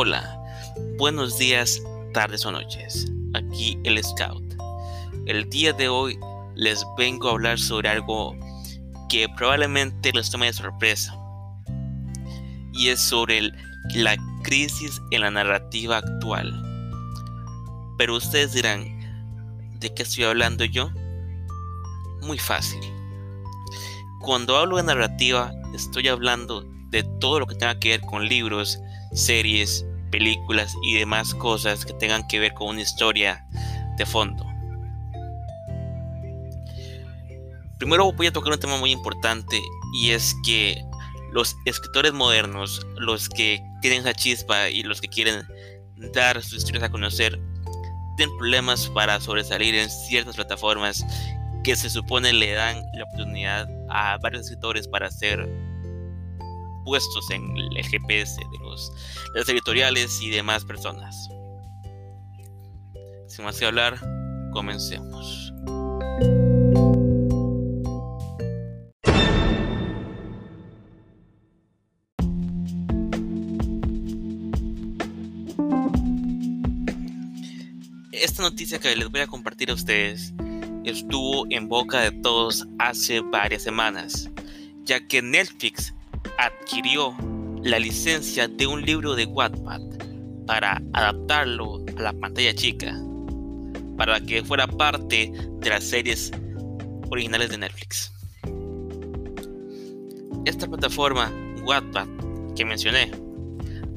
Hola, buenos días, tardes o noches. Aquí el Scout. El día de hoy les vengo a hablar sobre algo que probablemente les tome de sorpresa. Y es sobre la crisis en la narrativa actual. Pero ustedes dirán, ¿de qué estoy hablando yo? Muy fácil. Cuando hablo de narrativa, estoy hablando de todo lo que tenga que ver con libros, series, películas y demás cosas que tengan que ver con una historia de fondo. Primero voy a tocar un tema muy importante y es que los escritores modernos, los que tienen esa chispa y los que quieren dar sus historias a conocer, tienen problemas para sobresalir en ciertas plataformas que se supone le dan la oportunidad a varios escritores para ser puestos en el GPS de los, editoriales y demás personas. Sin más que hablar, comencemos. Esta noticia que les voy a compartir a ustedes estuvo en boca de todos hace varias semanas, ya que Netflix adquirió la licencia de un libro de Wattpad para adaptarlo a la pantalla chica, para que fuera parte de las series originales de Netflix. Esta plataforma, Wattpad, que mencioné,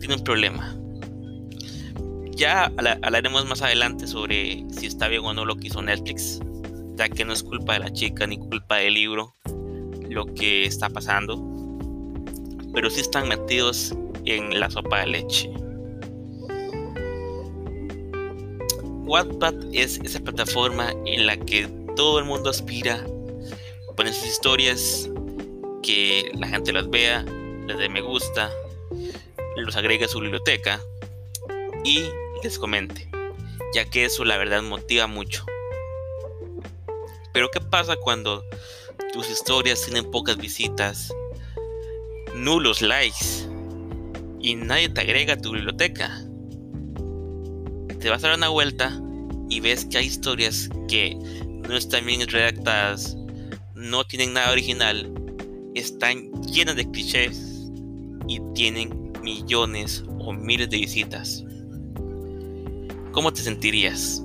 tiene un problema. Ya hablaremos más adelante sobre si está bien o no lo que hizo Netflix, ya que no es culpa de la chica ni culpa del libro lo que está pasando pero sí están metidos en la sopa de leche. Wattpad es esa plataforma en la que todo el mundo aspira a poner sus historias, que la gente las vea, les dé me gusta, los agregue a su biblioteca y les comente, ya que eso la verdad motiva mucho. Pero ¿qué pasa cuando tus historias tienen pocas visitas nulos likes y nadie te agrega a tu biblioteca. Te vas a dar una vuelta y ves que hay historias que no están bien redactadas, no tienen nada original, están llenas de clichés y tienen millones o miles de visitas. ¿Cómo te sentirías?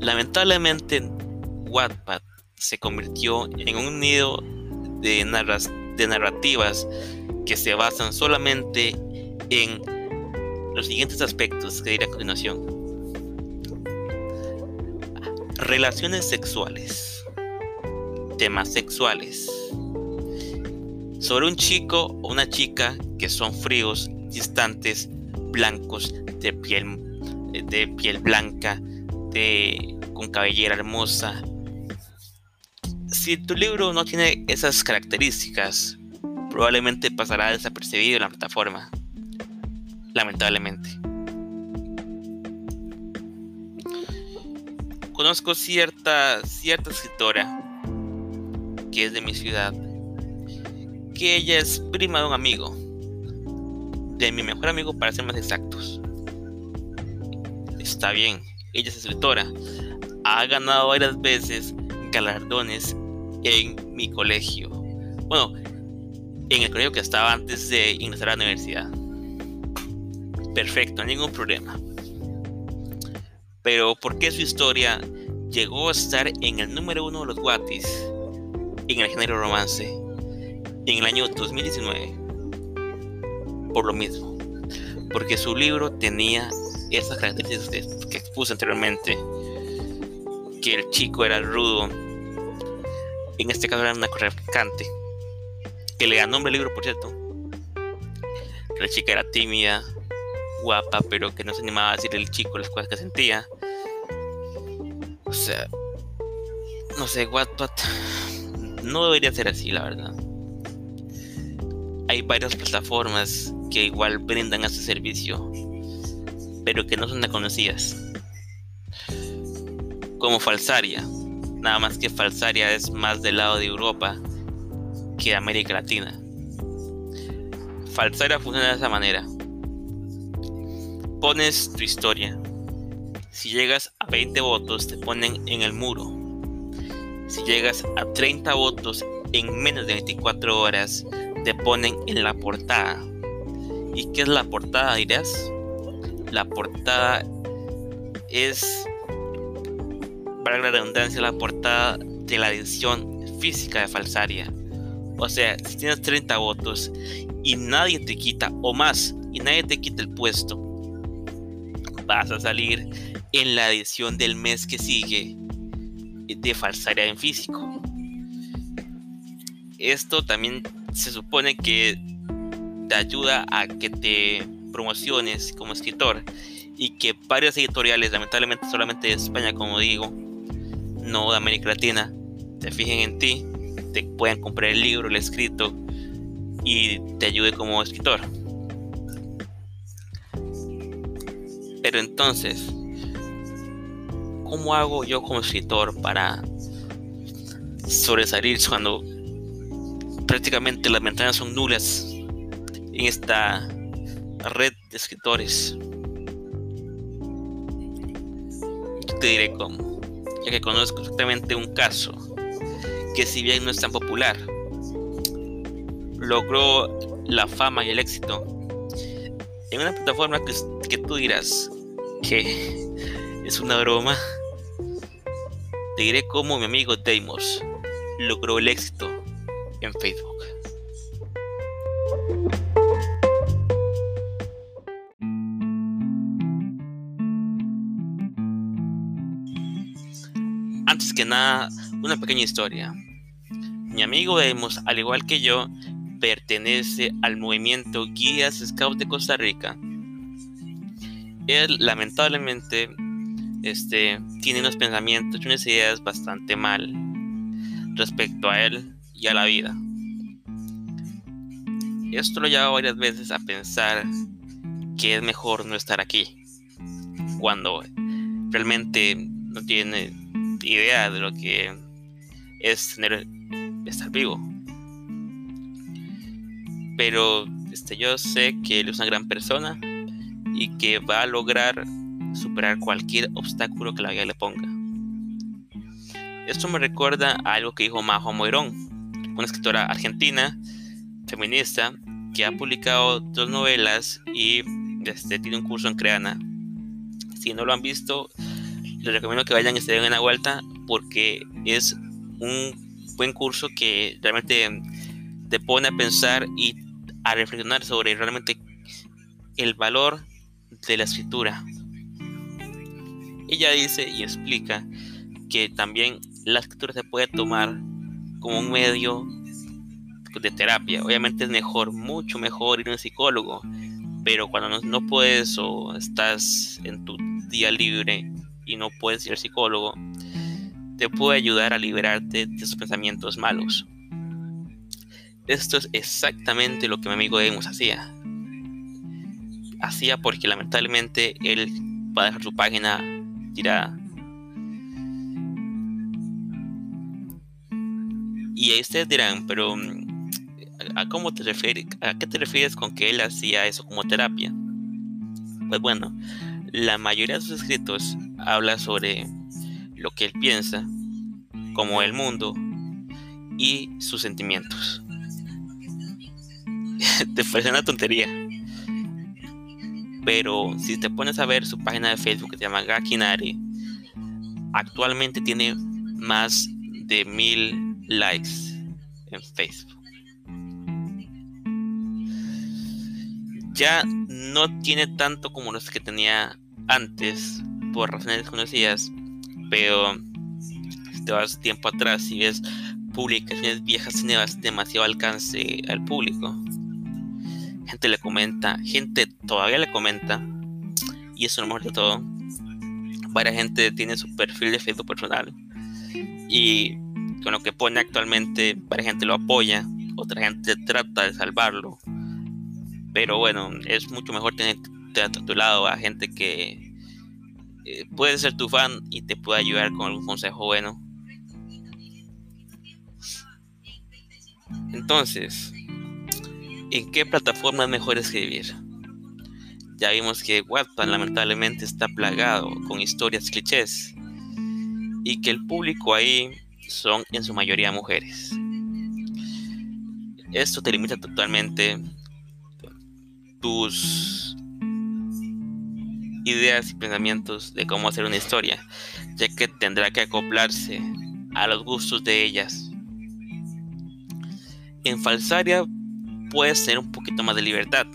Lamentablemente, Wattpad se convirtió en un nido de, de narrativas que se basan solamente en los siguientes aspectos que diré a continuación. Relaciones sexuales. Temas sexuales. Sobre un chico o una chica que son fríos, distantes, blancos, de piel, de piel blanca, de, con cabellera hermosa, si tu libro no tiene esas características, probablemente pasará desapercibido en la plataforma. Lamentablemente. Conozco cierta, cierta escritora que es de mi ciudad, que ella es prima de un amigo, de mi mejor amigo para ser más exactos. Está bien, ella es escritora, ha ganado varias veces galardones en mi colegio. Bueno, en el colegio que estaba antes de ingresar a la universidad. Perfecto, ningún problema. Pero ¿por qué su historia llegó a estar en el número uno de los Wattis en el género romance en el año 2019? Por lo mismo. Porque su libro tenía esas características que expuse anteriormente. Que el chico era rudo, en este caso era una corresplicante, que le da nombre al libro, por cierto. La chica era tímida, guapa, pero que no se animaba a decirle al chico las cosas que sentía. O sea, no sé, Wattpad no debería ser así, la verdad. Hay varias plataformas que igual brindan ese servicio, pero que no son conocidas. Como Falsaria, Nada más que Falsaria es más del lado de Europa que de América Latina. Falsaria funciona de esa manera. Pones tu historia. Si llegas a 20 votos, te ponen en el muro. Si llegas a 30 votos en menos de 24 horas, te ponen en la portada. ¿Y qué es la portada, dirás? La portada es, para la redundancia, la portada de la edición física de Falsaria. O sea, si tienes 30 votos y nadie te quita, o más, y nadie te quita el puesto, vas a salir en la edición del mes que sigue de Falsaria en físico. Esto también se supone que te ayuda a que te promociones como escritor y que varias editoriales, lamentablemente solamente de España, como digo, no de América Latina, se fijen en ti, te puedan comprar el libro, el escrito y te ayude como escritor. Pero entonces, ¿cómo hago yo como escritor para sobresalir cuando prácticamente las ventanas son nulas en esta red de escritores? Yo te diré cómo, que conozco exactamente un caso que si bien no es tan popular, logró la fama y el éxito en una plataforma que, que tú dirás que es una broma. Te diré cómo mi amigo Deimos logró el éxito en Facebook. Una pequeña historia. Mi amigo Deimos, al igual que yo, pertenece al movimiento Guías Scouts de Costa Rica. Él lamentablemente este, tiene unos pensamientos y unas ideas bastante mal respecto a él y a la vida. Esto lo lleva varias veces a pensar que es mejor no estar aquí, cuando realmente no tiene idea de lo que es tener, estar vivo. Pero este, yo sé que él es una gran persona y que va a lograr superar cualquier obstáculo que la vida le ponga. Esto me recuerda a algo que dijo Majo Moirón, una escritora argentina, feminista, que ha publicado dos novelas y este, tiene un curso en Creana. Si no lo han visto, les recomiendo que vayan y se den una vuelta porque es un buen curso que realmente te pone a pensar y a reflexionar sobre realmente el valor de la escritura, ella dice y explica que también la escritura se puede tomar como un medio de terapia. Obviamente es mejor, mucho mejor ir a un psicólogo, pero cuando no, puedes o estás en tu día libre y no puedes ir al psicólogo, te puede ayudar a liberarte de esos pensamientos malos. Esto es exactamente lo que mi amigo Emos hacía. Hacía porque lamentablemente él va a dejar su página y ahí ustedes dirán, pero ¿a, cómo te refieres, ¿a qué te refieres con que él hacía eso como terapia? Pues bueno, la mayoría de sus escritos habla sobre lo que él piensa, como el mundo y sus sentimientos. te parece una tontería. Pero si te pones a ver su página de Facebook que se llama Gakinari, actualmente tiene más de mil likes en Facebook. Ya no tiene tanto como los que tenía antes, por razones desconocidas, pero si te vas tiempo atrás y ves publicaciones viejas, tiene demasiado alcance al público gente le comenta, gente todavía le comenta, y eso es lo mejor de todo. Varias gente tiene su perfil de Facebook personal y con lo que pone actualmente, varias gente lo apoya, otra gente trata de salvarlo. Pero bueno, es mucho mejor tener a a gente que eh, puede ser tu fan y te puede ayudar con algún consejo bueno. ¿En qué plataforma es mejor escribir? Ya vimos que Wattpad lamentablemente está plagado con historias clichés y que el público ahí son en su mayoría mujeres. Esto te limita totalmente tus ideas y pensamientos de cómo hacer una historia, ya que tendrá que acoplarse a los gustos de ellas. En Falsaria puedes tener un poquito más de libertad,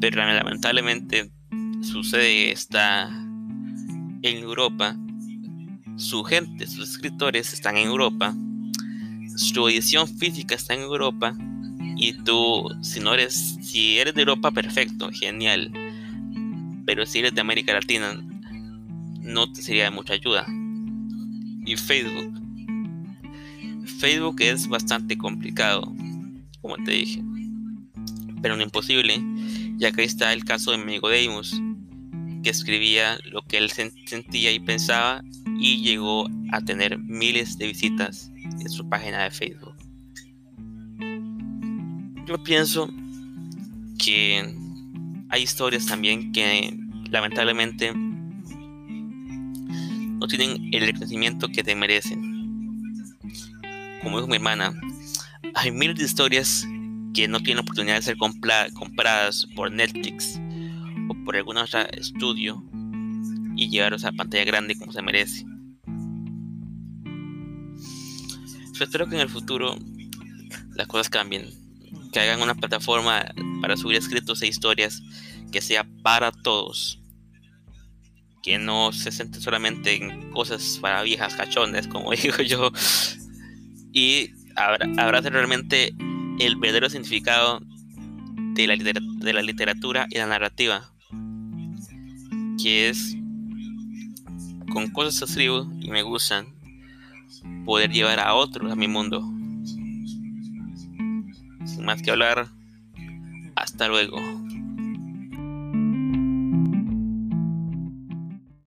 pero lamentablemente sucede está en Europa, su gente, sus escritores están en Europa, su edición física está en Europa y tú, si no eres, si eres de Europa, perfecto, genial, pero si eres de América Latina, no te sería de mucha ayuda. Y Facebook. Facebook es bastante complicado, como te dije, pero no imposible, ya que está el caso de mi amigo Deimos, que escribía lo que él sentía y pensaba y llegó a tener miles de visitas en su página de Facebook. Yo pienso que hay historias también que lamentablemente no tienen el reconocimiento que te merecen. Como dijo mi hermana, hay miles de historias que no tienen la oportunidad de ser compradas por Netflix o por algún otro estudio y llevarlos a pantalla grande como se merece. espero que en el futuro las cosas cambien, que hagan una plataforma para subir escritos e historias que sea para todos, que no se centre solamente en cosas para viejas cachones, como digo yo, y abrace realmente el verdadero significado de la, de la literatura y la narrativa, que es con cosas que escribo y me gustan, poder llevar a otros a mi mundo. Sin más que hablar, hasta luego.